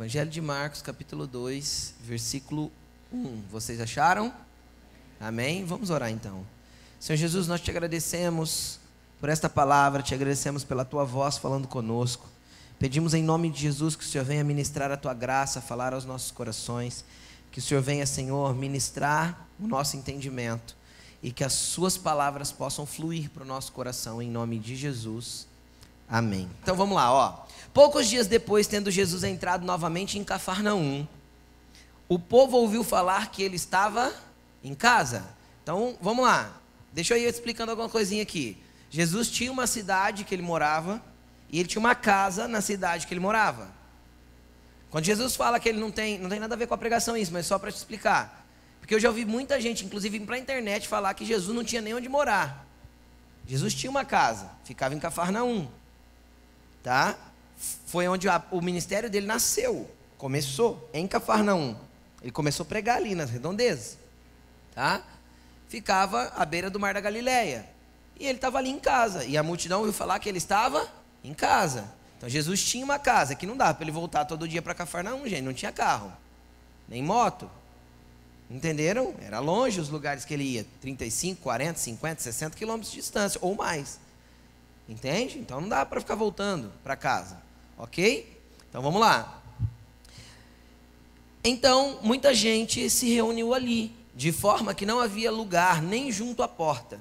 Evangelho de Marcos, capítulo 2, versículo 1. Vocês acharam? Amém? Vamos orar então. Senhor Jesus, nós te agradecemos por esta palavra, te agradecemos pela tua voz falando conosco. Pedimos em nome de Jesus que o Senhor venha ministrar a tua graça, falar aos nossos corações. Que o Senhor venha, Senhor, ministrar o nosso entendimento e que as suas palavras possam fluir para o nosso coração em nome de Jesus. Amém. Então vamos lá, ó. Poucos dias depois, tendo Jesus entrado novamente em Cafarnaum, o povo ouviu falar que ele estava em casa. Então, vamos lá. Deixa eu ir explicando alguma coisinha aqui. Jesus tinha uma cidade que ele morava e ele tinha uma casa na cidade que ele morava. Quando Jesus fala que ele não tem, não tem nada a ver com a pregação isso, mas só para te explicar. Porque eu já ouvi muita gente, inclusive para a internet, falar que Jesus não tinha nem onde morar. Jesus tinha uma casa, ficava em Cafarnaum. Tá? Foi onde a, o ministério dele nasceu. Começou em Cafarnaum. Ele começou a pregar ali nas redondezas. Tá? Ficava à beira do mar da Galileia. E ele estava ali em casa. E a multidão ouviu falar que ele estava em casa. Então Jesus tinha uma casa, que não dava para ele voltar todo dia para Cafarnaum, gente. Não tinha carro, nem moto. Entenderam? Era longe os lugares que ele ia 35, 40, 50, 60 quilômetros de distância ou mais. Entende? Então não dá para ficar voltando para casa. Ok? Então vamos lá. Então muita gente se reuniu ali, de forma que não havia lugar nem junto à porta.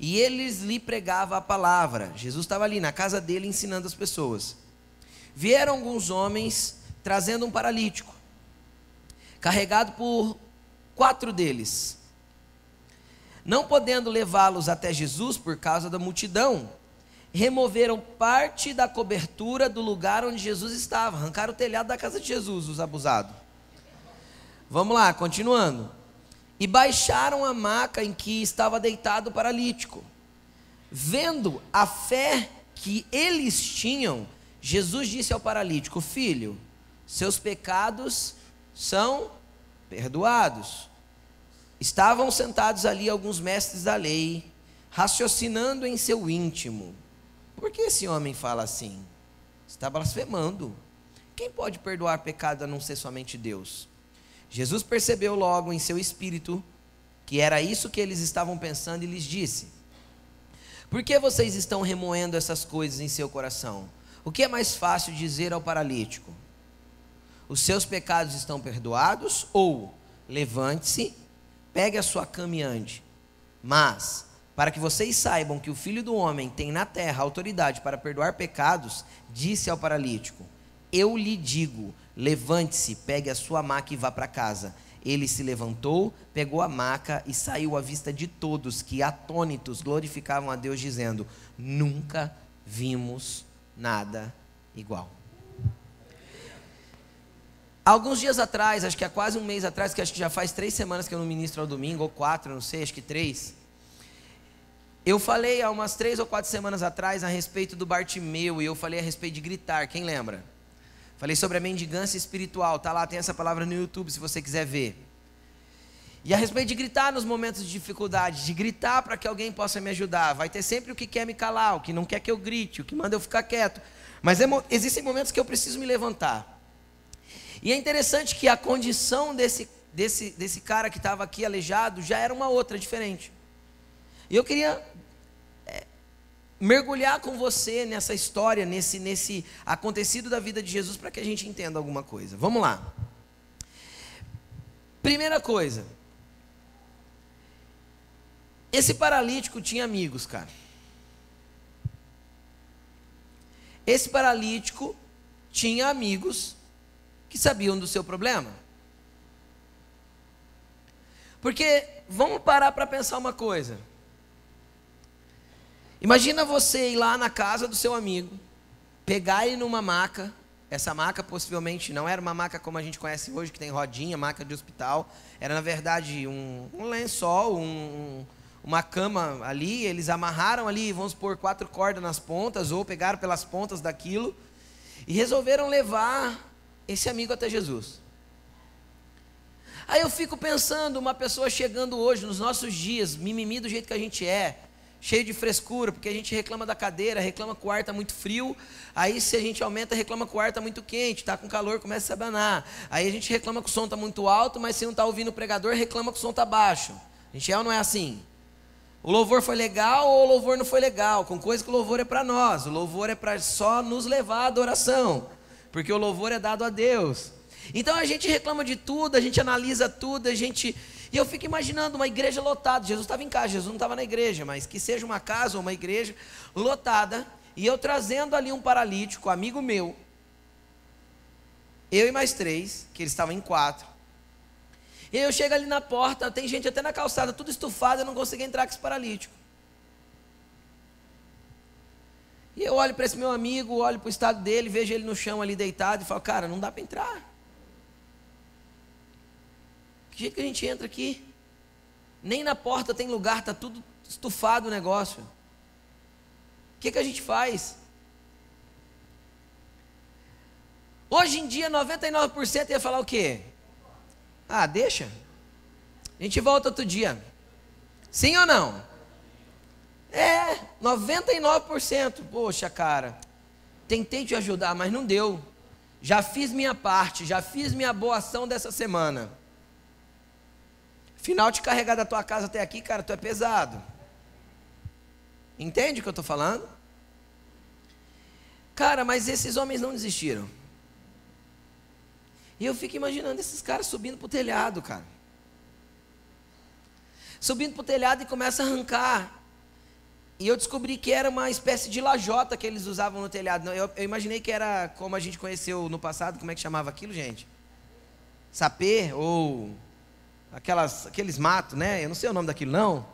E eles lhe pregavam a palavra. Jesus estava ali na casa dele ensinando as pessoas. Vieram alguns homens trazendo um paralítico, carregado por quatro deles. Não podendo levá-los até Jesus por causa da multidão, removeram parte da cobertura do lugar onde Jesus estava, arrancaram o telhado da casa de Jesus, os abusados. Vamos lá, continuando. E baixaram a maca em que estava deitado o paralítico. Vendo a fé que eles tinham, Jesus disse ao paralítico: Filho, seus pecados são perdoados. Estavam sentados ali alguns mestres da lei, raciocinando em seu íntimo. Por que esse homem fala assim? Está blasfemando. Quem pode perdoar pecado a não ser somente Deus? Jesus percebeu logo em seu espírito que era isso que eles estavam pensando e lhes disse: Por que vocês estão remoendo essas coisas em seu coração? O que é mais fácil dizer ao paralítico? Os seus pecados estão perdoados? Ou levante-se pegue a sua cama e ande. Mas, para que vocês saibam que o filho do homem tem na terra autoridade para perdoar pecados, disse ao paralítico: Eu lhe digo, levante-se, pegue a sua maca e vá para casa. Ele se levantou, pegou a maca e saiu à vista de todos, que atônitos glorificavam a Deus, dizendo: Nunca vimos nada igual. Alguns dias atrás, acho que há quase um mês atrás, que acho que já faz três semanas que eu não ministro ao domingo, ou quatro, não sei, acho que três. Eu falei há umas três ou quatro semanas atrás a respeito do Bartimeu, e eu falei a respeito de gritar, quem lembra? Falei sobre a mendigância espiritual, tá lá, tem essa palavra no YouTube se você quiser ver. E a respeito de gritar nos momentos de dificuldade, de gritar para que alguém possa me ajudar. Vai ter sempre o que quer me calar, o que não quer que eu grite, o que manda eu ficar quieto. Mas existem momentos que eu preciso me levantar. E é interessante que a condição desse, desse, desse cara que estava aqui aleijado já era uma outra, diferente. E eu queria é, mergulhar com você nessa história, nesse, nesse acontecido da vida de Jesus, para que a gente entenda alguma coisa. Vamos lá. Primeira coisa. Esse paralítico tinha amigos, cara. Esse paralítico tinha amigos que sabiam do seu problema. Porque vamos parar para pensar uma coisa. Imagina você ir lá na casa do seu amigo, pegar ele numa maca. Essa maca possivelmente não era uma maca como a gente conhece hoje, que tem rodinha, maca de hospital. Era na verdade um, um lençol, um, uma cama ali. Eles amarraram ali, vamos pôr quatro cordas nas pontas, ou pegaram pelas pontas daquilo, e resolveram levar esse amigo até Jesus. Aí eu fico pensando, uma pessoa chegando hoje, nos nossos dias, mimimi do jeito que a gente é, cheio de frescura, porque a gente reclama da cadeira, reclama que o ar está muito frio, aí se a gente aumenta, reclama que o ar está muito quente, está com calor, começa a se abanar. Aí a gente reclama que o som está muito alto, mas se não está ouvindo o pregador, reclama que o som está baixo. A gente é ou não é assim? O louvor foi legal ou o louvor não foi legal? Com coisa que o louvor é para nós, o louvor é para só nos levar à adoração, porque o louvor é dado a Deus. Então a gente reclama de tudo, a gente analisa tudo, a gente e eu fico imaginando uma igreja lotada. Jesus estava em casa, Jesus não estava na igreja, mas que seja uma casa ou uma igreja lotada. E eu trazendo ali um paralítico, amigo meu. Eu e mais três, que eles estavam em quatro. E eu chego ali na porta, tem gente até na calçada, tudo estufado, eu não consegui entrar com esse paralítico. E eu olho para esse meu amigo, olho para o estado dele, vejo ele no chão ali deitado e falo, cara, não dá para entrar. Que jeito que a gente entra aqui? Nem na porta tem lugar, está tudo estufado o negócio. O que, que a gente faz? Hoje em dia, 99% ia falar o quê? Ah, deixa. A gente volta outro dia. Sim ou não? É, 99%. Poxa, cara, tentei te ajudar, mas não deu. Já fiz minha parte, já fiz minha boa ação dessa semana. Final de carregar da tua casa até aqui, cara, tu é pesado. Entende o que eu estou falando? Cara, mas esses homens não desistiram. E eu fico imaginando esses caras subindo para o telhado, cara. Subindo para o telhado e começa a arrancar. E eu descobri que era uma espécie de lajota que eles usavam no telhado. Eu, eu imaginei que era como a gente conheceu no passado, como é que chamava aquilo, gente? Sapê ou aquelas, aqueles matos, né? Eu não sei o nome daquilo não.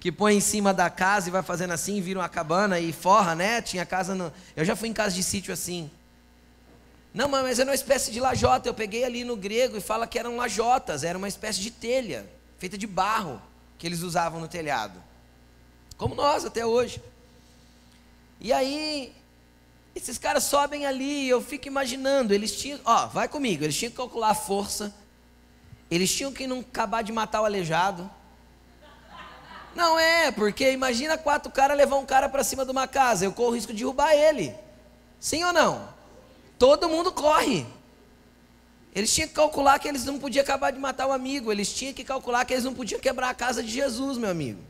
Que põe em cima da casa e vai fazendo assim, vira uma cabana e forra, né? Tinha casa no... Eu já fui em casa de sítio assim. Não, mas era uma espécie de lajota. Eu peguei ali no grego e fala que eram lajotas, era uma espécie de telha, feita de barro, que eles usavam no telhado. Como nós até hoje. E aí, esses caras sobem ali, eu fico imaginando, eles tinham, ó, vai comigo, eles tinham que calcular a força, eles tinham que não acabar de matar o aleijado. Não é, porque imagina quatro caras levar um cara para cima de uma casa, eu corro o risco de derrubar ele. Sim ou não? Todo mundo corre. Eles tinham que calcular que eles não podiam acabar de matar o amigo, eles tinham que calcular que eles não podiam quebrar a casa de Jesus, meu amigo.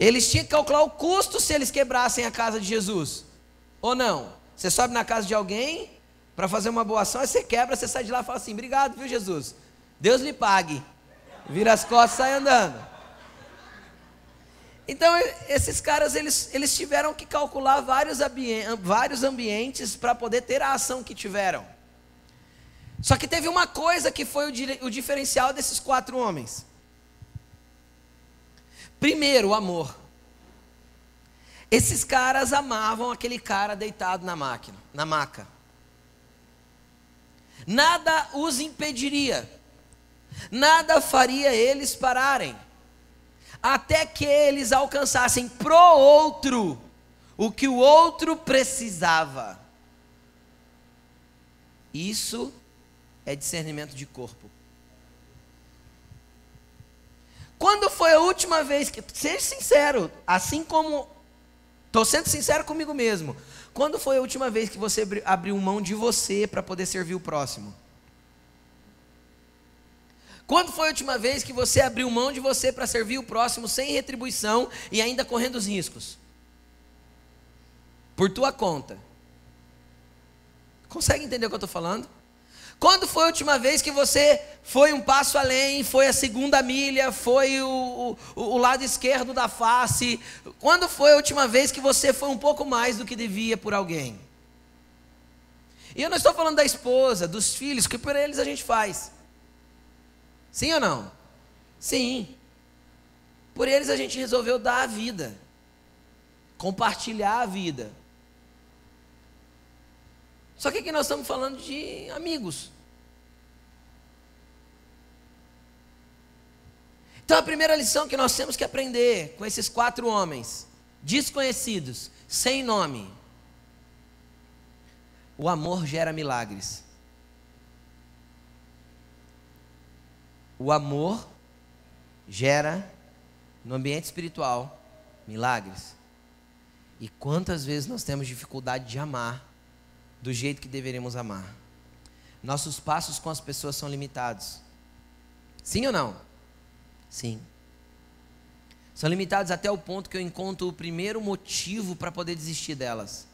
Eles tinham que calcular o custo se eles quebrassem a casa de Jesus. Ou não? Você sobe na casa de alguém, para fazer uma boa ação, aí você quebra, você sai de lá e fala assim: obrigado, viu, Jesus? Deus lhe pague. Vira as costas e sai andando. Então, esses caras, eles, eles tiveram que calcular vários, vários ambientes para poder ter a ação que tiveram. Só que teve uma coisa que foi o, o diferencial desses quatro homens. Primeiro, o amor. Esses caras amavam aquele cara deitado na máquina, na maca nada os impediria, nada faria eles pararem, até que eles alcançassem pro outro o que o outro precisava. Isso é discernimento de corpo. Quando foi a última vez que, seja sincero, assim como estou sendo sincero comigo mesmo, quando foi a última vez que você abriu mão de você para poder servir o próximo? Quando foi a última vez que você abriu mão de você para servir o próximo sem retribuição e ainda correndo os riscos? Por tua conta. Consegue entender o que eu estou falando? Quando foi a última vez que você foi um passo além, foi a segunda milha, foi o, o, o, lado esquerdo da face? Quando foi a última vez que você foi um pouco mais do que devia por alguém? E eu não estou falando da esposa, dos filhos, que por eles a gente faz. Sim ou não? Sim. Por eles a gente resolveu dar a vida, compartilhar a vida. Só que aqui nós estamos falando de amigos. Então a primeira lição que nós temos que aprender com esses quatro homens, desconhecidos, sem nome, o amor gera milagres. O amor gera, no ambiente espiritual, Milagres. E quantas vezes nós temos dificuldade de amar do jeito que deveríamos amar? Nossos passos com as pessoas são limitados. Sim ou não? Sim. São limitados até o ponto que eu encontro o primeiro motivo para poder desistir delas.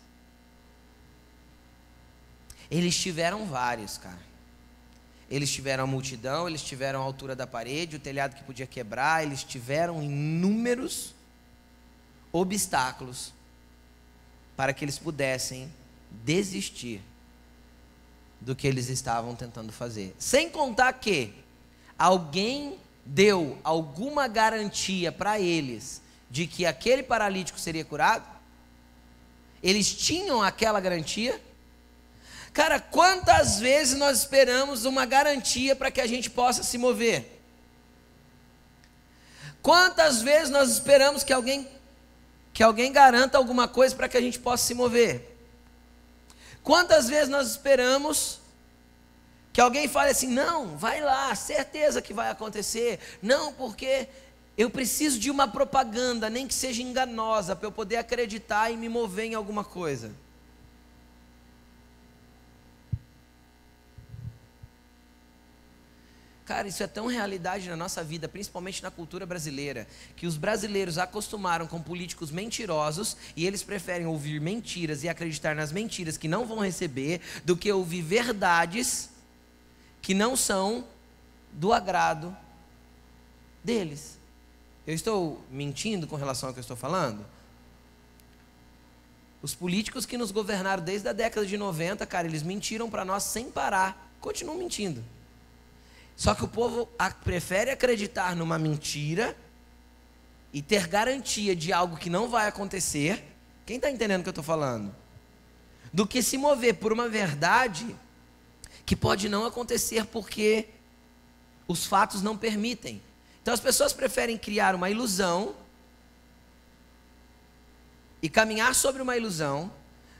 Eles tiveram vários, cara. Eles tiveram a multidão, eles tiveram a altura da parede, o telhado que podia quebrar, eles tiveram inúmeros obstáculos para que eles pudessem desistir do que eles estavam tentando fazer. Sem contar que alguém deu alguma garantia para eles de que aquele paralítico seria curado? Eles tinham aquela garantia? Cara, quantas vezes nós esperamos uma garantia para que a gente possa se mover? Quantas vezes nós esperamos que alguém que alguém garanta alguma coisa para que a gente possa se mover? Quantas vezes nós esperamos que alguém fale assim: "Não, vai lá, certeza que vai acontecer". Não, porque eu preciso de uma propaganda, nem que seja enganosa, para eu poder acreditar e me mover em alguma coisa. Cara, isso é tão realidade na nossa vida, principalmente na cultura brasileira, que os brasileiros acostumaram com políticos mentirosos e eles preferem ouvir mentiras e acreditar nas mentiras que não vão receber do que ouvir verdades que não são do agrado deles. Eu estou mentindo com relação ao que eu estou falando? Os políticos que nos governaram desde a década de 90, cara, eles mentiram para nós sem parar, continuam mentindo. Só que o povo prefere acreditar numa mentira e ter garantia de algo que não vai acontecer. Quem está entendendo o que eu estou falando? Do que se mover por uma verdade que pode não acontecer porque os fatos não permitem. Então as pessoas preferem criar uma ilusão e caminhar sobre uma ilusão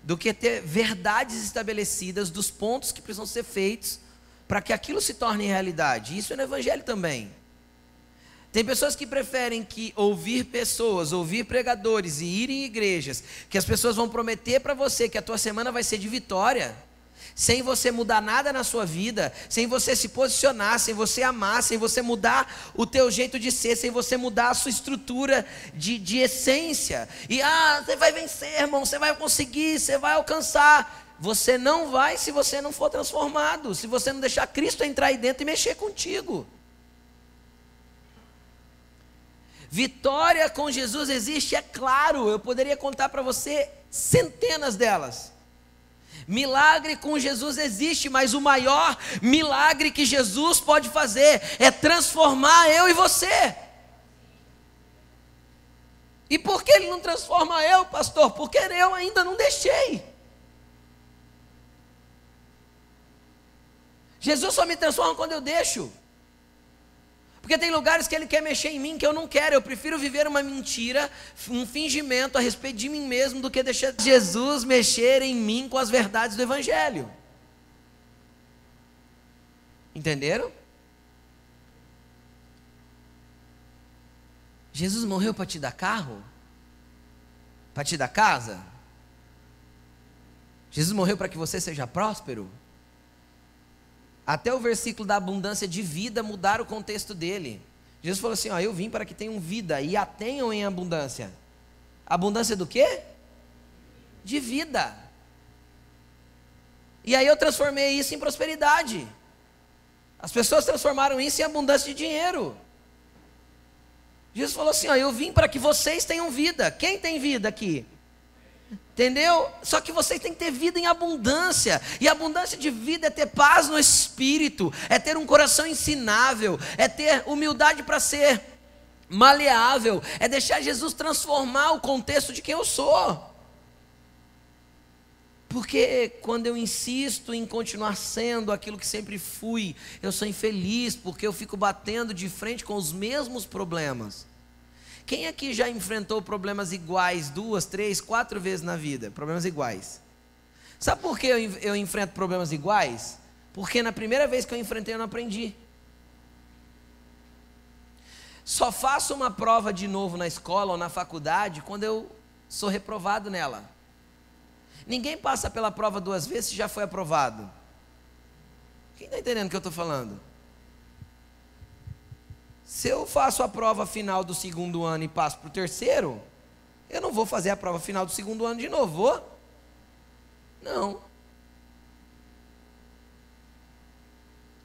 do que ter verdades estabelecidas dos pontos que precisam ser feitos para que aquilo se torne realidade. Isso é no Evangelho também. Tem pessoas que preferem que ouvir pessoas, ouvir pregadores e ir em igrejas, que as pessoas vão prometer para você que a tua semana vai ser de vitória, sem você mudar nada na sua vida, sem você se posicionar, sem você amar, sem você mudar o teu jeito de ser, sem você mudar a sua estrutura de, de essência. E ah, você vai vencer, irmão, você vai conseguir, você vai alcançar. Você não vai se você não for transformado, se você não deixar Cristo entrar aí dentro e mexer contigo. Vitória com Jesus existe, é claro, eu poderia contar para você centenas delas. Milagre com Jesus existe, mas o maior milagre que Jesus pode fazer é transformar eu e você. E por que ele não transforma eu, pastor? Porque eu ainda não deixei. Jesus só me transforma quando eu deixo. Porque tem lugares que Ele quer mexer em mim que eu não quero. Eu prefiro viver uma mentira, um fingimento a respeito de mim mesmo, do que deixar Jesus mexer em mim com as verdades do Evangelho. Entenderam? Jesus morreu para te dar carro? Para te dar casa? Jesus morreu para que você seja próspero? Até o versículo da abundância de vida mudar o contexto dele. Jesus falou assim: ó, eu vim para que tenham vida e a tenham em abundância. Abundância do quê? De vida. E aí eu transformei isso em prosperidade. As pessoas transformaram isso em abundância de dinheiro. Jesus falou assim: ó, eu vim para que vocês tenham vida. Quem tem vida aqui? Entendeu? Só que vocês têm que ter vida em abundância. E abundância de vida é ter paz no espírito, é ter um coração ensinável, é ter humildade para ser maleável, é deixar Jesus transformar o contexto de quem eu sou. Porque quando eu insisto em continuar sendo aquilo que sempre fui, eu sou infeliz, porque eu fico batendo de frente com os mesmos problemas. Quem aqui já enfrentou problemas iguais duas, três, quatro vezes na vida? Problemas iguais. Sabe por que eu, eu enfrento problemas iguais? Porque na primeira vez que eu enfrentei eu não aprendi. só faço uma prova de novo na escola ou na faculdade quando eu sou reprovado nela. Ninguém passa pela prova duas vezes se já foi aprovado. Quem está entendendo o que eu estou falando? Se eu faço a prova final do segundo ano e passo para o terceiro, eu não vou fazer a prova final do segundo ano de novo, vou? Não.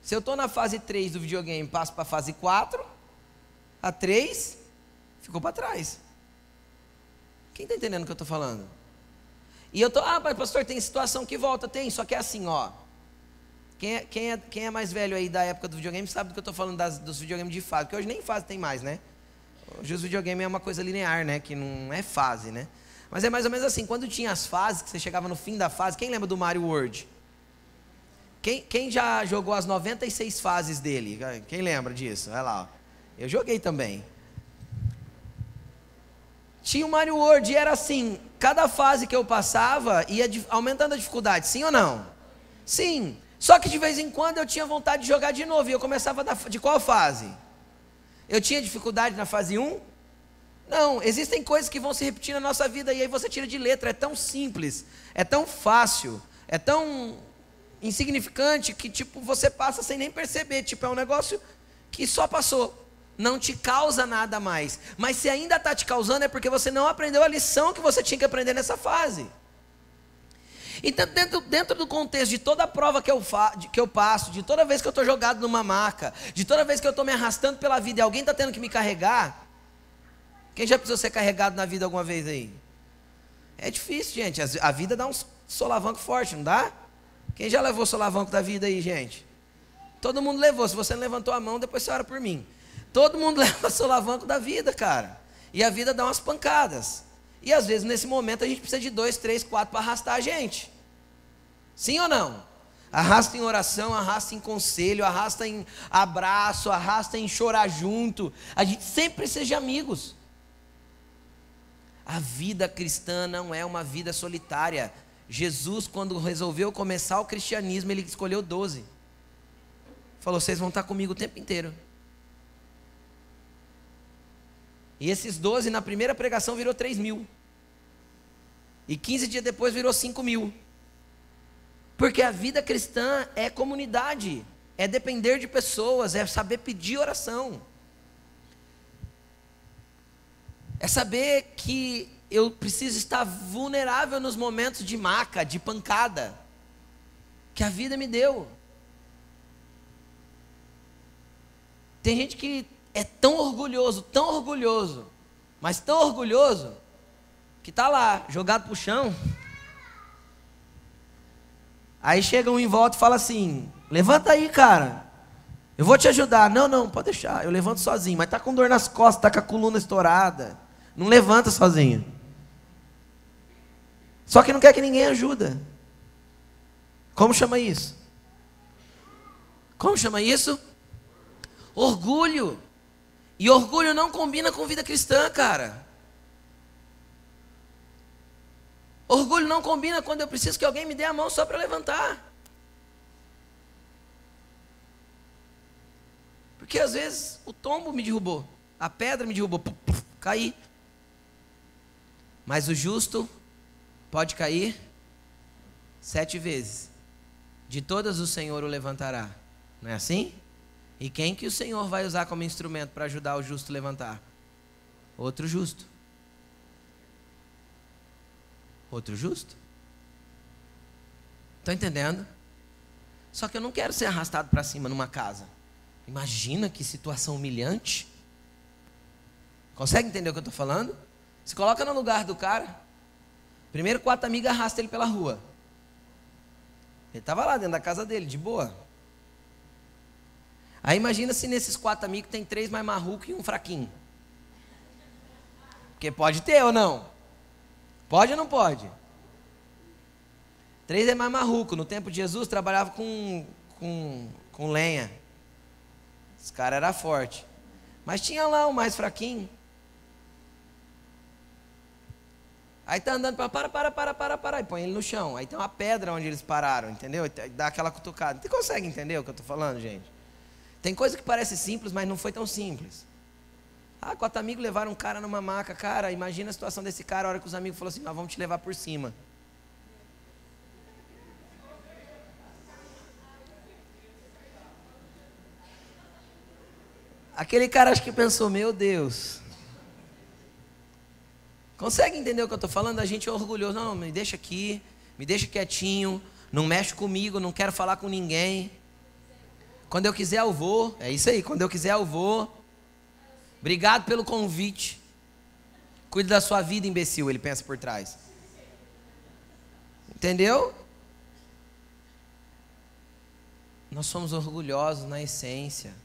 Se eu estou na fase 3 do videogame e passo para a fase 4, a 3 ficou para trás. Quem está entendendo o que eu estou falando? E eu estou, ah, mas pastor, tem situação que volta, tem, só que é assim, ó. Quem é, quem é, quem é mais velho aí da época do videogame sabe do que eu estou falando das, dos videogames de fase, porque hoje nem fase tem mais, né? Hoje os videogames é uma coisa linear, né? Que não é fase, né? Mas é mais ou menos assim, quando tinha as fases, que você chegava no fim da fase, quem lembra do Mario World? Quem, quem já jogou as 96 fases dele? Quem lembra disso? Olha lá, ó. eu joguei também. Tinha o Mario World e era assim, cada fase que eu passava ia aumentando a dificuldade, sim ou não? Sim. Só que de vez em quando eu tinha vontade de jogar de novo e eu começava da, de qual fase? Eu tinha dificuldade na fase 1? Não, existem coisas que vão se repetir na nossa vida e aí você tira de letra, é tão simples, é tão fácil, é tão insignificante que tipo você passa sem nem perceber, tipo é um negócio que só passou não te causa nada mais. Mas se ainda está te causando, é porque você não aprendeu a lição que você tinha que aprender nessa fase. Então, dentro, dentro do contexto de toda a prova que eu, fa, que eu passo, de toda vez que eu estou jogado numa maca, de toda vez que eu estou me arrastando pela vida e alguém está tendo que me carregar, quem já precisou ser carregado na vida alguma vez aí? É difícil, gente. A vida dá um solavanco forte, não dá? Quem já levou o solavanco da vida aí, gente? Todo mundo levou. Se você não levantou a mão, depois você ora por mim. Todo mundo leva solavanco da vida, cara. E a vida dá umas pancadas. E às vezes, nesse momento, a gente precisa de dois, três, quatro para arrastar a gente. Sim ou não? Arrasta em oração, arrasta em conselho, arrasta em abraço, arrasta em chorar junto. A gente sempre seja amigos. A vida cristã não é uma vida solitária. Jesus, quando resolveu começar o cristianismo, ele escolheu doze. Falou: vocês vão estar comigo o tempo inteiro. E esses 12 na primeira pregação virou 3 mil. E 15 dias depois virou 5 mil. Porque a vida cristã é comunidade, é depender de pessoas, é saber pedir oração. É saber que eu preciso estar vulnerável nos momentos de maca, de pancada, que a vida me deu. Tem gente que é tão orgulhoso, tão orgulhoso, mas tão orgulhoso, que está lá, jogado para o chão. Aí chega um em volta e fala assim: Levanta aí, cara. Eu vou te ajudar. Não, não, pode deixar. Eu levanto sozinho. Mas tá com dor nas costas, tá com a coluna estourada. Não levanta sozinho. Só que não quer que ninguém ajuda. Como chama isso? Como chama isso? Orgulho. E orgulho não combina com vida cristã, cara. Orgulho não combina quando eu preciso que alguém me dê a mão só para levantar. Porque às vezes o tombo me derrubou, a pedra me derrubou, puf, puf, caí. Mas o justo pode cair sete vezes. De todas o Senhor o levantará. Não é assim? E quem que o Senhor vai usar como instrumento para ajudar o justo a levantar? Outro justo. Outro justo. Estão entendendo? Só que eu não quero ser arrastado para cima numa casa. Imagina que situação humilhante. Consegue entender o que eu estou falando? Se coloca no lugar do cara. Primeiro quatro amigos arrastam ele pela rua. Ele estava lá dentro da casa dele, de boa. Aí imagina se nesses quatro amigos tem três mais marrucos e um fraquinho. Porque pode ter ou não? Pode ou não pode? Três é mais marruco. No tempo de Jesus trabalhava com, com, com lenha. Esse cara era forte. Mas tinha lá um mais fraquinho. Aí tá andando para para para para para para e põe ele no chão. Aí tem uma pedra onde eles pararam, entendeu? Dá aquela cutucada. Você consegue entender o que eu estou falando, gente? Tem coisa que parece simples, mas não foi tão simples. Ah, quatro amigos levaram um cara numa maca. Cara, imagina a situação desse cara, a hora que os amigos falaram assim, nós vamos te levar por cima. Aquele cara acho que pensou, meu Deus. Consegue entender o que eu estou falando? A gente é orgulhoso. Não, me deixa aqui, me deixa quietinho, não mexe comigo, não quero falar com ninguém. Quando eu quiser eu vou. É isso aí, quando eu quiser eu vou. Obrigado pelo convite. Cuide da sua vida, imbecil, ele pensa por trás. Entendeu? Nós somos orgulhosos na essência.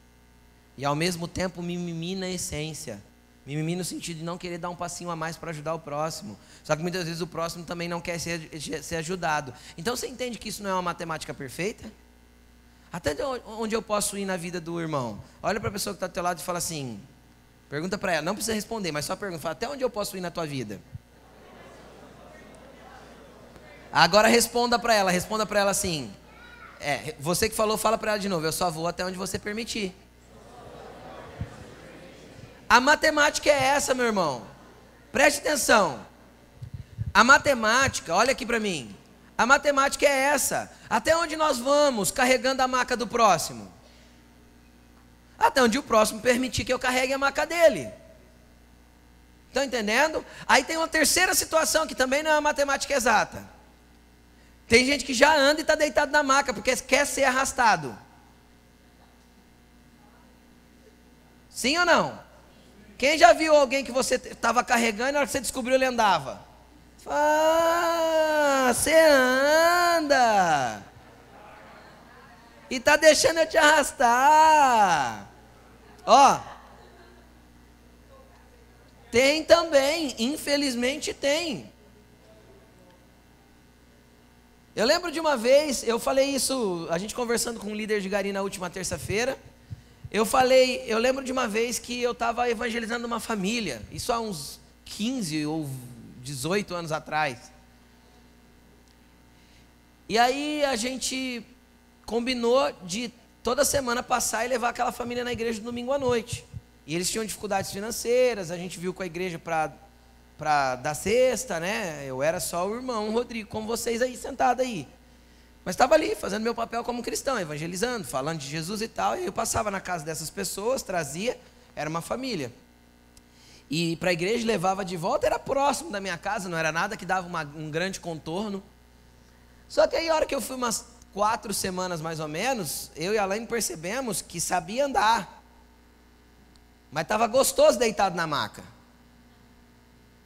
E ao mesmo tempo mimimi na essência. Mimimi no sentido de não querer dar um passinho a mais para ajudar o próximo. Só que muitas vezes o próximo também não quer ser, ser ajudado. Então você entende que isso não é uma matemática perfeita? Até onde eu posso ir na vida do irmão? Olha para a pessoa que está do teu lado e fala assim: pergunta para ela, não precisa responder, mas só pergunta: fala, até onde eu posso ir na tua vida? Agora responda para ela, responda para ela assim: é, você que falou, fala para ela de novo, eu só vou até onde você permitir. A matemática é essa, meu irmão. Preste atenção. A matemática, olha aqui para mim. A matemática é essa. Até onde nós vamos carregando a maca do próximo? Até onde o próximo permitir que eu carregue a maca dele. Estão entendendo? Aí tem uma terceira situação que também não é uma matemática exata. Tem gente que já anda e está deitado na maca porque quer ser arrastado. Sim ou não? Quem já viu alguém que você estava carregando e na hora que você descobriu ele andava? Ah, você anda. E tá deixando eu te arrastar. Ó. Tem também, infelizmente tem. Eu lembro de uma vez, eu falei isso, a gente conversando com um líder de Gari na última terça-feira. Eu falei, eu lembro de uma vez que eu estava evangelizando uma família, isso há uns 15 ou 18 anos atrás. E aí a gente combinou de toda semana passar e levar aquela família na igreja no domingo à noite. E eles tinham dificuldades financeiras, a gente viu com a igreja para dar cesta, né? Eu era só o irmão Rodrigo, como vocês aí sentado aí. Mas estava ali, fazendo meu papel como cristão, evangelizando, falando de Jesus e tal. E eu passava na casa dessas pessoas, trazia, era uma família. E para a igreja levava de volta, era próximo da minha casa, não era nada que dava uma, um grande contorno. Só que aí, a hora que eu fui umas quatro semanas mais ou menos, eu e a Alain percebemos que sabia andar. Mas estava gostoso deitado na maca.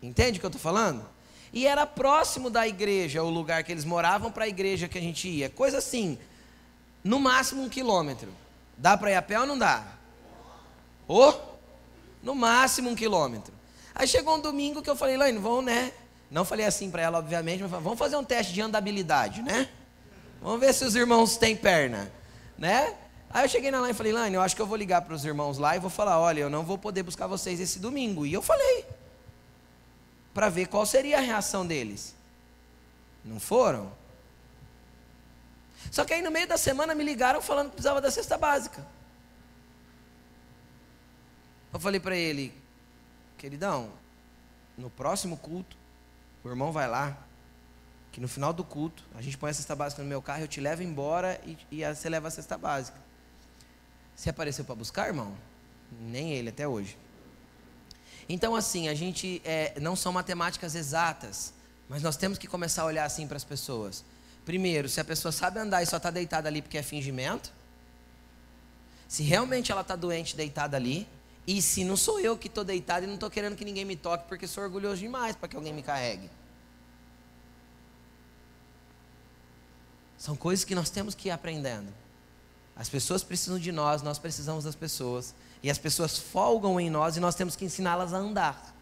Entende o que eu estou falando? E era próximo da igreja, o lugar que eles moravam, para a igreja que a gente ia. Coisa assim, no máximo um quilômetro. Dá para ir a pé ou não dá? Oh, no máximo um quilômetro. Aí chegou um domingo que eu falei, Laine, vamos, né? Não falei assim para ela, obviamente, mas falei, vamos fazer um teste de andabilidade, né? Vamos ver se os irmãos têm perna, né? Aí eu cheguei na lá e falei, Laine, eu acho que eu vou ligar para os irmãos lá e vou falar, olha, eu não vou poder buscar vocês esse domingo. E eu falei, para ver qual seria a reação deles. Não foram? Só que aí no meio da semana me ligaram falando que precisava da cesta básica. Eu falei para ele, queridão, no próximo culto, o irmão vai lá, que no final do culto, a gente põe a cesta básica no meu carro, eu te levo embora e, e você leva a cesta básica. Você apareceu para buscar, irmão? Nem ele até hoje. Então, assim, a gente é, não são matemáticas exatas, mas nós temos que começar a olhar assim para as pessoas. Primeiro, se a pessoa sabe andar e só está deitada ali porque é fingimento, se realmente ela está doente deitada ali, e se não sou eu que estou deitado e não estou querendo que ninguém me toque porque sou orgulhoso demais para que alguém me carregue. São coisas que nós temos que ir aprendendo. As pessoas precisam de nós, nós precisamos das pessoas. E as pessoas folgam em nós e nós temos que ensiná-las a andar.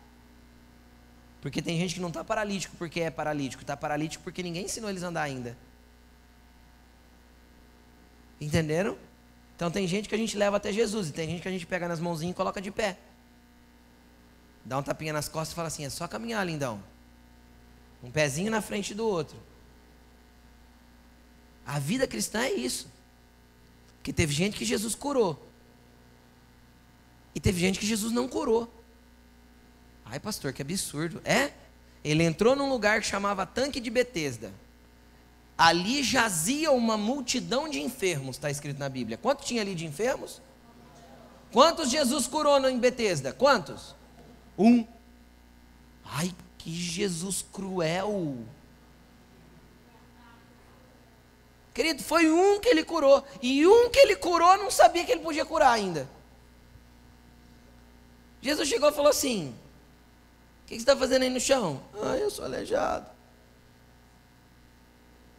Porque tem gente que não está paralítico porque é paralítico, está paralítico porque ninguém ensinou eles a andar ainda. Entenderam? Então tem gente que a gente leva até Jesus e tem gente que a gente pega nas mãozinhas e coloca de pé. Dá um tapinha nas costas e fala assim: é só caminhar, lindão. Um pezinho na frente do outro. A vida cristã é isso. Porque teve gente que Jesus curou. E teve gente que Jesus não curou. Ai, pastor, que absurdo. É? Ele entrou num lugar que chamava Tanque de Betesda. Ali jazia uma multidão de enfermos, está escrito na Bíblia. Quanto tinha ali de enfermos? Quantos Jesus curou em Betesda? Quantos? Um. Ai, que Jesus cruel. Querido, foi um que ele curou. E um que ele curou não sabia que ele podia curar ainda. Jesus chegou e falou assim: O que você está fazendo aí no chão? Ah, eu sou aleijado.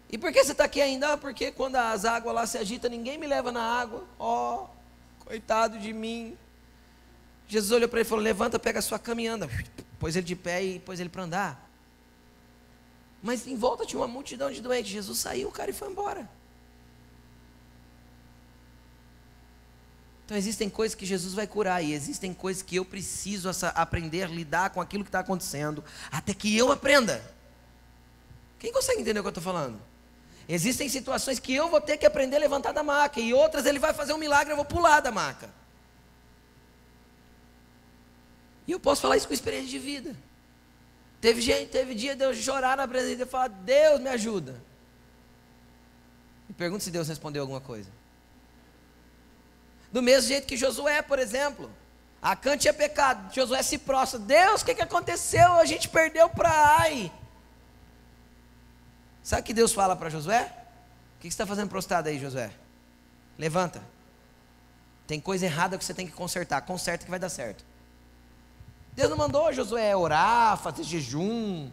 E por que você está aqui ainda? Ah, porque quando as águas lá se agitam, ninguém me leva na água. Ó, oh, coitado de mim. Jesus olhou para ele e falou: Levanta, pega a sua cama e anda. Pôs ele de pé e pôs ele para andar. Mas em volta tinha uma multidão de doentes. Jesus saiu, o cara e foi embora. Então existem coisas que Jesus vai curar e existem coisas que eu preciso aprender a lidar com aquilo que está acontecendo, até que eu aprenda. Quem consegue entender o que eu estou falando? Existem situações que eu vou ter que aprender a levantar da maca, e outras ele vai fazer um milagre, eu vou pular da maca. E eu posso falar isso com experiência de vida. Teve gente, teve dia de eu chorar na presença de e falar, Deus me ajuda. Me pergunto se Deus respondeu alguma coisa. Do mesmo jeito que Josué, por exemplo. Acã tinha pecado, Josué se prostra. Deus, o que, que aconteceu? A gente perdeu para Ai. Sabe o que Deus fala para Josué? O que, que você está fazendo prostrado aí, Josué? Levanta. Tem coisa errada que você tem que consertar. Conserta que vai dar certo. Deus não mandou Josué orar, fazer jejum,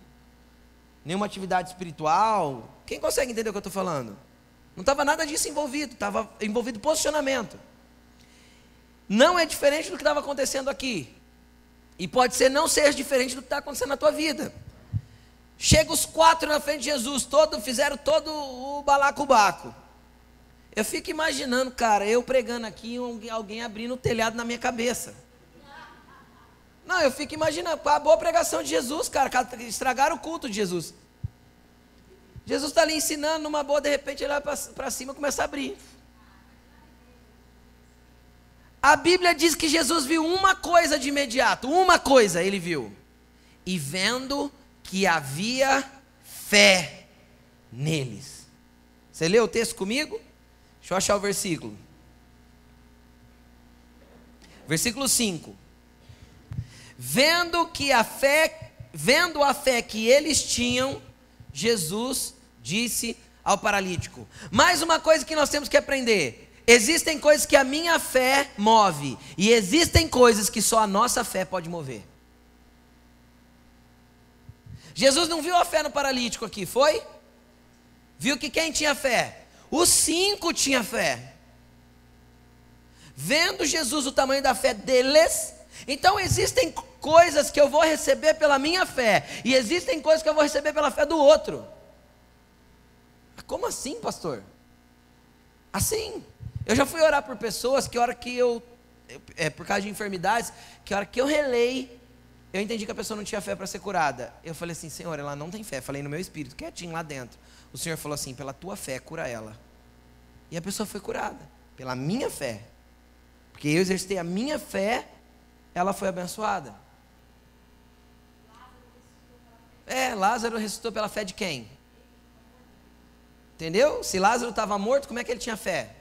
nenhuma atividade espiritual. Quem consegue entender o que eu estou falando? Não estava nada disso envolvido, estava envolvido posicionamento. Não é diferente do que estava acontecendo aqui. E pode ser não ser diferente do que está acontecendo na tua vida. Chega os quatro na frente de Jesus, todo, fizeram todo o balacobaco. Eu fico imaginando, cara, eu pregando aqui, alguém abrindo o telhado na minha cabeça. Não, eu fico imaginando, a boa pregação de Jesus, cara, estragaram o culto de Jesus. Jesus está ali ensinando numa boa, de repente ele vai para cima e começa a abrir. A Bíblia diz que Jesus viu uma coisa de imediato, uma coisa ele viu. E vendo que havia fé neles. Você leu o texto comigo? Deixa eu achar o versículo. Versículo 5 vendo que a fé, vendo a fé que eles tinham, Jesus disse ao paralítico: Mais uma coisa que nós temos que aprender: existem coisas que a minha fé move, e existem coisas que só a nossa fé pode mover. Jesus não viu a fé no paralítico aqui, foi? Viu que quem tinha fé? Os cinco tinham fé. Vendo Jesus o tamanho da fé deles, então existem coisas que eu vou receber pela minha fé, e existem coisas que eu vou receber pela fé do outro. Como assim, pastor? Assim. Eu já fui orar por pessoas que hora que eu, é, por causa de enfermidades, que hora que eu relei, eu entendi que a pessoa não tinha fé para ser curada. Eu falei assim, Senhor, ela não tem fé. Falei no meu espírito, quietinho lá dentro. O Senhor falou assim, pela tua fé, cura ela. E a pessoa foi curada, pela minha fé. Porque eu exercitei a minha fé, ela foi abençoada. É, Lázaro ressuscitou pela fé de quem? Entendeu? Se Lázaro estava morto, como é que ele tinha fé?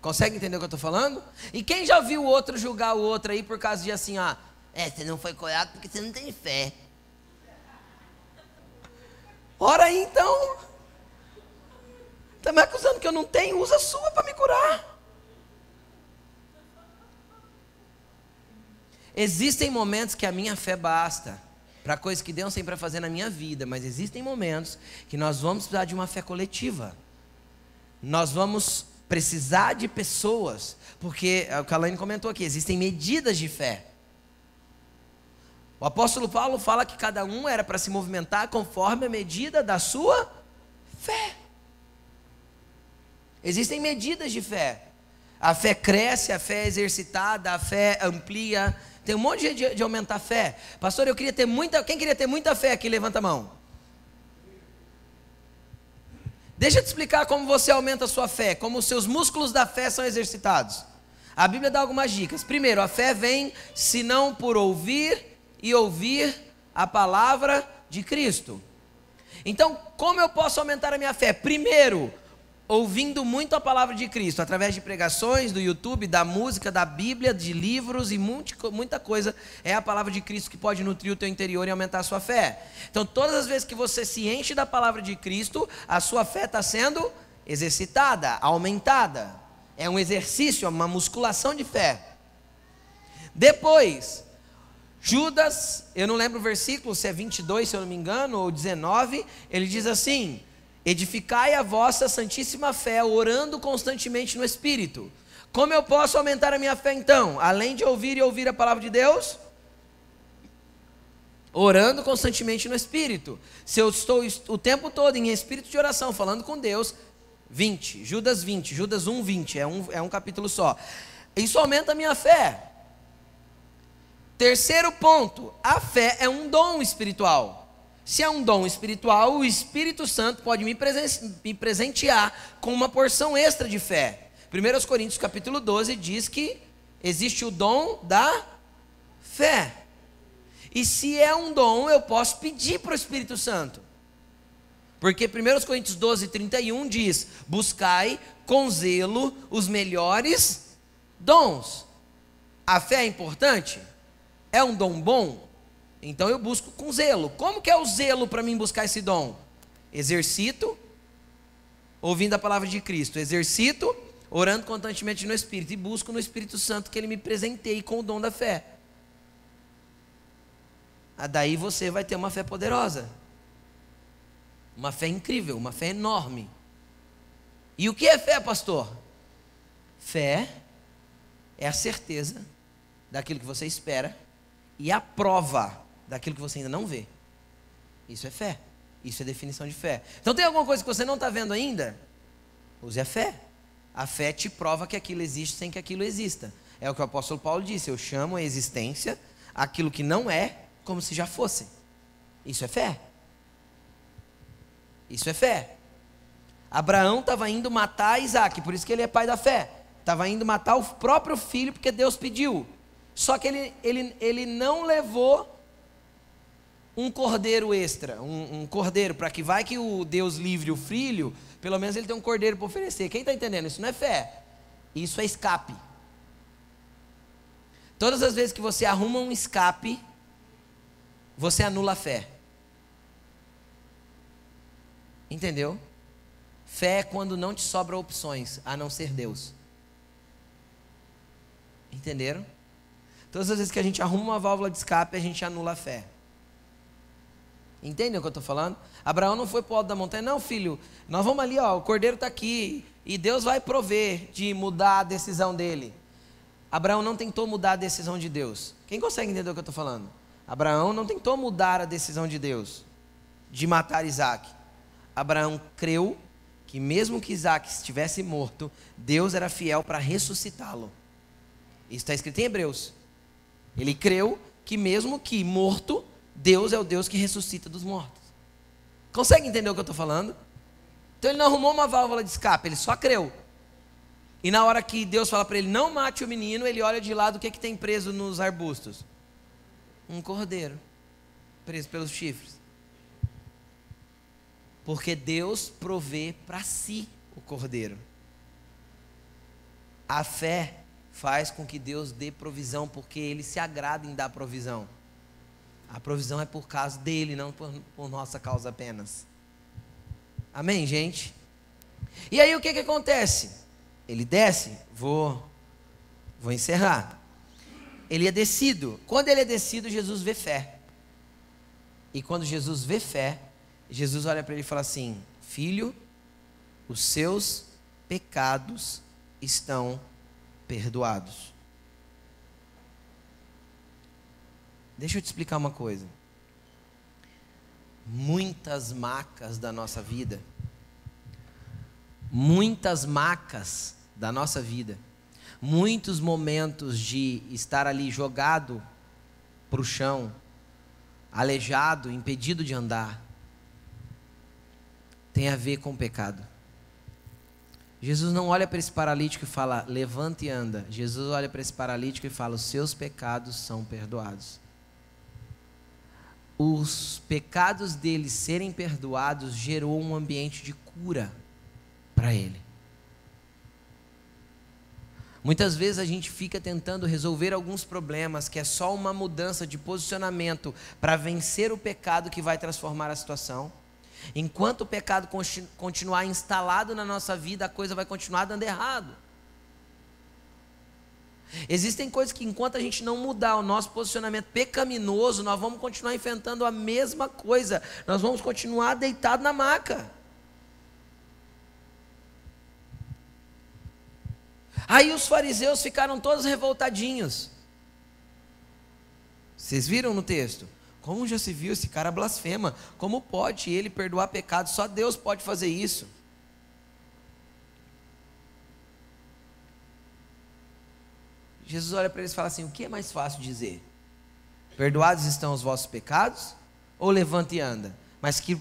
Consegue entender o que eu estou falando? E quem já viu o outro julgar o outro aí por causa de assim, ó, é, você não foi curado porque você não tem fé. Ora aí então. Está me acusando que eu não tenho? Usa a sua para me curar. Existem momentos que a minha fé basta para coisas que Deus tem para fazer na minha vida, mas existem momentos que nós vamos precisar de uma fé coletiva. Nós vamos precisar de pessoas, porque é o que comentou aqui, existem medidas de fé. O apóstolo Paulo fala que cada um era para se movimentar conforme a medida da sua fé. Existem medidas de fé. A fé cresce, a fé é exercitada, a fé amplia, tem um monte de de, de aumentar a fé. Pastor, eu queria ter muita. Quem queria ter muita fé aqui? Levanta a mão. Deixa eu te explicar como você aumenta a sua fé, como os seus músculos da fé são exercitados. A Bíblia dá algumas dicas. Primeiro, a fé vem se não por ouvir e ouvir a palavra de Cristo. Então, como eu posso aumentar a minha fé? Primeiro, ouvindo muito a palavra de Cristo, através de pregações, do YouTube, da música, da Bíblia, de livros e muita coisa, é a palavra de Cristo que pode nutrir o teu interior e aumentar a sua fé. Então, todas as vezes que você se enche da palavra de Cristo, a sua fé está sendo exercitada, aumentada. É um exercício, uma musculação de fé. Depois, Judas, eu não lembro o versículo, se é 22, se eu não me engano, ou 19, ele diz assim: Edificai a vossa santíssima fé, orando constantemente no Espírito. Como eu posso aumentar a minha fé então? Além de ouvir e ouvir a palavra de Deus, orando constantemente no Espírito. Se eu estou o tempo todo em espírito de oração, falando com Deus, 20, Judas 20, Judas 1, 20, é um, é um capítulo só. Isso aumenta a minha fé. Terceiro ponto, a fé é um dom espiritual. Se é um dom espiritual, o Espírito Santo pode me, presentear com uma porção extra de fé. 1 Coríntios capítulo 12 diz que existe o dom da fé. E se é um dom, eu posso pedir para o Espírito Santo. Porque 1 Coríntios 12, 31 diz: Buscai com zelo os melhores dons. A fé é importante? É um dom bom? Então eu busco com zelo. Como que é o zelo para mim buscar esse dom? Exercito, ouvindo a palavra de Cristo. Exercito, orando constantemente no Espírito. E busco no Espírito Santo que Ele me presenteie com o dom da fé. Ah, daí você vai ter uma fé poderosa. Uma fé incrível, uma fé enorme. E o que é fé, pastor? Fé é a certeza daquilo que você espera e a prova daquilo que você ainda não vê. Isso é fé. Isso é definição de fé. Então tem alguma coisa que você não está vendo ainda? Use a fé. A fé te prova que aquilo existe sem que aquilo exista. É o que o apóstolo Paulo disse: Eu chamo a existência aquilo que não é como se já fosse. Isso é fé. Isso é fé. Abraão estava indo matar Isaac, por isso que ele é pai da fé. Estava indo matar o próprio filho porque Deus pediu. Só que ele, ele, ele não levou um cordeiro extra, um, um cordeiro, para que vai que o Deus livre o filho, pelo menos ele tem um cordeiro para oferecer. Quem está entendendo? Isso não é fé, isso é escape. Todas as vezes que você arruma um escape, você anula a fé. Entendeu? Fé é quando não te sobra opções, a não ser Deus. Entenderam? Todas as vezes que a gente arruma uma válvula de escape, a gente anula a fé. Entendem o que eu estou falando? Abraão não foi para o alto da montanha, não, filho. Nós vamos ali, ó, o cordeiro está aqui. E Deus vai prover de mudar a decisão dele. Abraão não tentou mudar a decisão de Deus. Quem consegue entender o que eu estou falando? Abraão não tentou mudar a decisão de Deus de matar Isaac. Abraão creu que mesmo que Isaac estivesse morto, Deus era fiel para ressuscitá-lo. Isso está escrito em Hebreus. Ele creu que mesmo que morto, Deus é o Deus que ressuscita dos mortos. Consegue entender o que eu estou falando? Então ele não arrumou uma válvula de escape, ele só creu. E na hora que Deus fala para ele, não mate o menino, ele olha de lado o que, é que tem preso nos arbustos? Um cordeiro, preso pelos chifres. Porque Deus provê para si o cordeiro. A fé faz com que Deus dê provisão, porque Ele se agrada em dar provisão. A provisão é por causa dele, não por, por nossa causa apenas. Amém, gente? E aí o que, que acontece? Ele desce, vou, vou encerrar. Ele é descido. Quando ele é descido, Jesus vê fé. E quando Jesus vê fé, Jesus olha para ele e fala assim: Filho, os seus pecados estão perdoados. Deixa eu te explicar uma coisa. Muitas macas da nossa vida, muitas macas da nossa vida, muitos momentos de estar ali jogado para o chão, aleijado, impedido de andar, tem a ver com o pecado. Jesus não olha para esse paralítico e fala, levante e anda. Jesus olha para esse paralítico e fala, os seus pecados são perdoados. Os pecados dele serem perdoados gerou um ambiente de cura para ele. Muitas vezes a gente fica tentando resolver alguns problemas que é só uma mudança de posicionamento para vencer o pecado que vai transformar a situação. Enquanto o pecado continuar instalado na nossa vida, a coisa vai continuar dando errado. Existem coisas que, enquanto a gente não mudar o nosso posicionamento pecaminoso, nós vamos continuar enfrentando a mesma coisa, nós vamos continuar deitado na maca. Aí os fariseus ficaram todos revoltadinhos. Vocês viram no texto? Como já se viu esse cara blasfema? Como pode ele perdoar pecados? Só Deus pode fazer isso. Jesus olha para eles e fala assim: o que é mais fácil dizer? Perdoados estão os vossos pecados? Ou levanta e anda? Mas que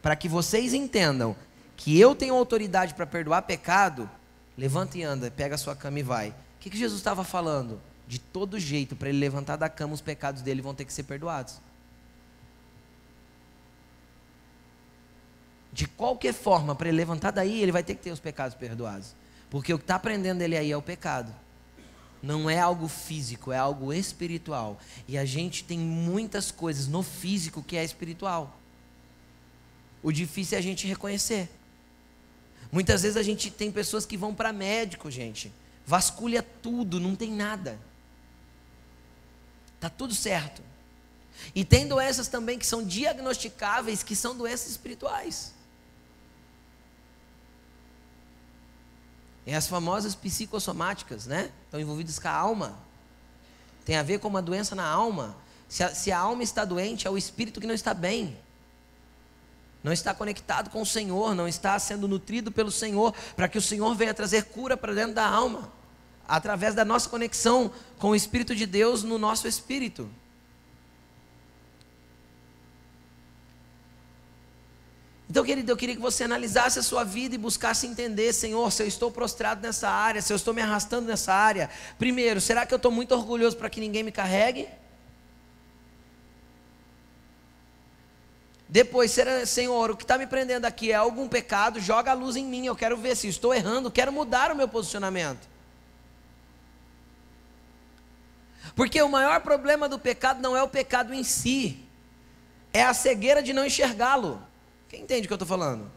para que vocês entendam que eu tenho autoridade para perdoar pecado, levanta e anda, pega a sua cama e vai. O que, que Jesus estava falando? De todo jeito, para ele levantar da cama, os pecados dele vão ter que ser perdoados. De qualquer forma, para ele levantar daí, ele vai ter que ter os pecados perdoados. Porque o que está aprendendo ele aí é o pecado. Não é algo físico, é algo espiritual. E a gente tem muitas coisas no físico que é espiritual. O difícil é a gente reconhecer. Muitas vezes a gente tem pessoas que vão para médico, gente. Vasculha tudo, não tem nada. Tá tudo certo. E tem doenças também que são diagnosticáveis, que são doenças espirituais. É as famosas psicossomáticas, né? Estão envolvidas com a alma. Tem a ver com uma doença na alma. Se a, se a alma está doente, é o espírito que não está bem não está conectado com o Senhor, não está sendo nutrido pelo Senhor, para que o Senhor venha trazer cura para dentro da alma, através da nossa conexão com o Espírito de Deus no nosso espírito. Então, querido, eu queria que você analisasse a sua vida e buscasse entender, Senhor, se eu estou prostrado nessa área, se eu estou me arrastando nessa área. Primeiro, será que eu estou muito orgulhoso para que ninguém me carregue? Depois, Senhor, o que está me prendendo aqui é algum pecado, joga a luz em mim, eu quero ver se estou errando, quero mudar o meu posicionamento. Porque o maior problema do pecado não é o pecado em si, é a cegueira de não enxergá-lo. Quem entende o que eu estou falando?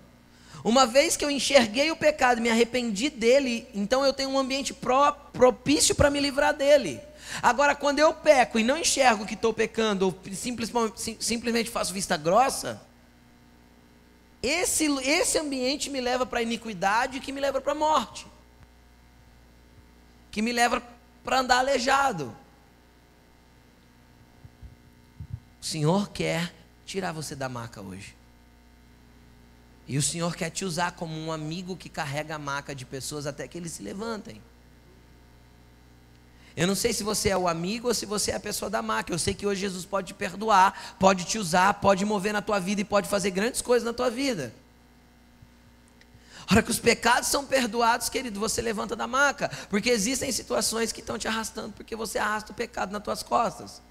Uma vez que eu enxerguei o pecado, me arrependi dele, então eu tenho um ambiente propício para me livrar dele. Agora, quando eu peco e não enxergo que estou pecando, ou simplesmente, simplesmente faço vista grossa, esse, esse ambiente me leva para a iniquidade que me leva para a morte, que me leva para andar aleijado. O Senhor quer tirar você da maca hoje. E o Senhor quer te usar como um amigo que carrega a maca de pessoas até que eles se levantem. Eu não sei se você é o amigo ou se você é a pessoa da máquina. Eu sei que hoje Jesus pode te perdoar, pode te usar, pode mover na tua vida e pode fazer grandes coisas na tua vida. A hora que os pecados são perdoados, querido, você levanta da maca, porque existem situações que estão te arrastando, porque você arrasta o pecado nas tuas costas.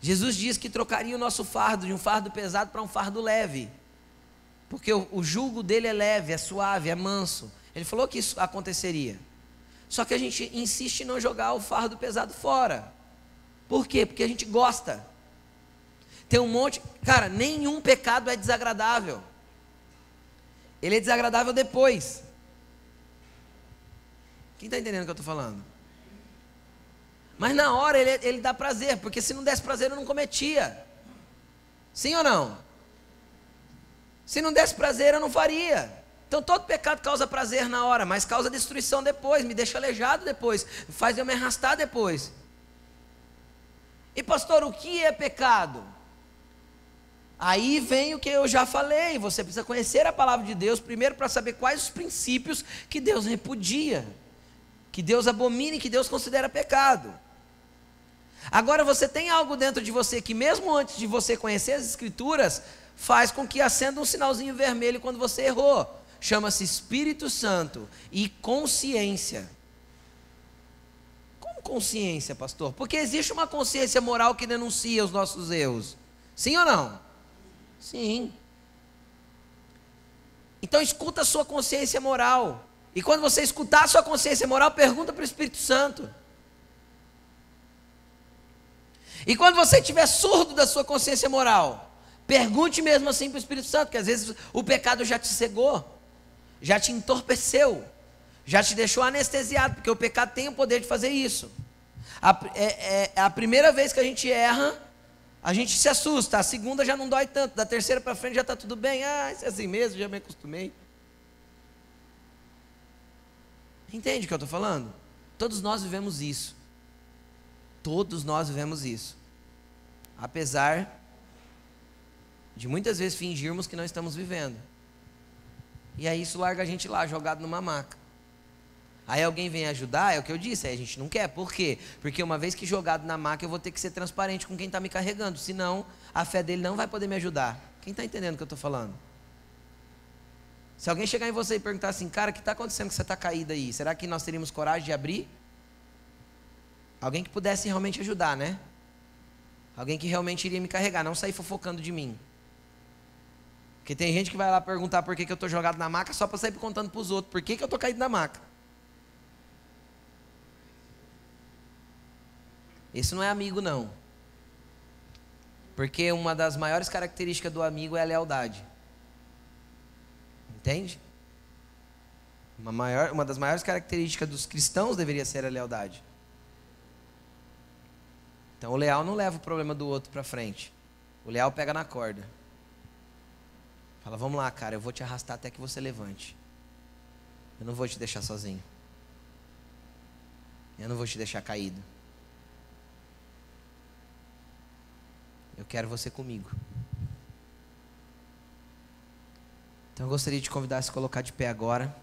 Jesus diz que trocaria o nosso fardo de um fardo pesado para um fardo leve, porque o, o jugo dele é leve, é suave, é manso. Ele falou que isso aconteceria. Só que a gente insiste em não jogar o fardo pesado fora. Por quê? Porque a gente gosta. Tem um monte. Cara, nenhum pecado é desagradável. Ele é desagradável depois. Quem está entendendo o que eu estou falando? Mas na hora ele, ele dá prazer, porque se não desse prazer eu não cometia. Sim ou não? Se não desse prazer eu não faria. Então todo pecado causa prazer na hora, mas causa destruição depois, me deixa aleijado depois, faz eu me arrastar depois. E pastor, o que é pecado? Aí vem o que eu já falei, você precisa conhecer a palavra de Deus primeiro para saber quais os princípios que Deus repudia, que Deus abomina e que Deus considera pecado. Agora você tem algo dentro de você que mesmo antes de você conhecer as escrituras, faz com que acenda um sinalzinho vermelho quando você errou. Chama-se Espírito Santo e consciência. Como consciência, pastor? Porque existe uma consciência moral que denuncia os nossos erros. Sim ou não? Sim. Então escuta a sua consciência moral. E quando você escutar a sua consciência moral, pergunta para o Espírito Santo. E quando você estiver surdo da sua consciência moral, pergunte mesmo assim para o Espírito Santo, porque às vezes o pecado já te cegou, já te entorpeceu, já te deixou anestesiado, porque o pecado tem o poder de fazer isso. A, é, é, é a primeira vez que a gente erra, a gente se assusta, a segunda já não dói tanto, da terceira para frente já está tudo bem, ah, isso é assim mesmo, já me acostumei. Entende o que eu estou falando? Todos nós vivemos isso. Todos nós vivemos isso. Apesar de muitas vezes fingirmos que não estamos vivendo. E aí isso larga a gente lá, jogado numa maca. Aí alguém vem ajudar, é o que eu disse, aí a gente não quer. Por quê? Porque uma vez que jogado na maca, eu vou ter que ser transparente com quem está me carregando. Senão, a fé dele não vai poder me ajudar. Quem está entendendo o que eu estou falando? Se alguém chegar em você e perguntar assim, cara, o que está acontecendo que você está caído aí? Será que nós teríamos coragem de abrir? Alguém que pudesse realmente ajudar, né? Alguém que realmente iria me carregar, não sair fofocando de mim. Porque tem gente que vai lá perguntar por que, que eu estou jogado na maca só para sair contando para os outros por que, que eu estou caído na maca. Esse não é amigo, não. Porque uma das maiores características do amigo é a lealdade. Entende? Uma, maior, uma das maiores características dos cristãos deveria ser a lealdade. Então o leal não leva o problema do outro para frente. O leal pega na corda. Fala, vamos lá, cara, eu vou te arrastar até que você levante. Eu não vou te deixar sozinho. Eu não vou te deixar caído. Eu quero você comigo. Então eu gostaria de convidar a se colocar de pé agora.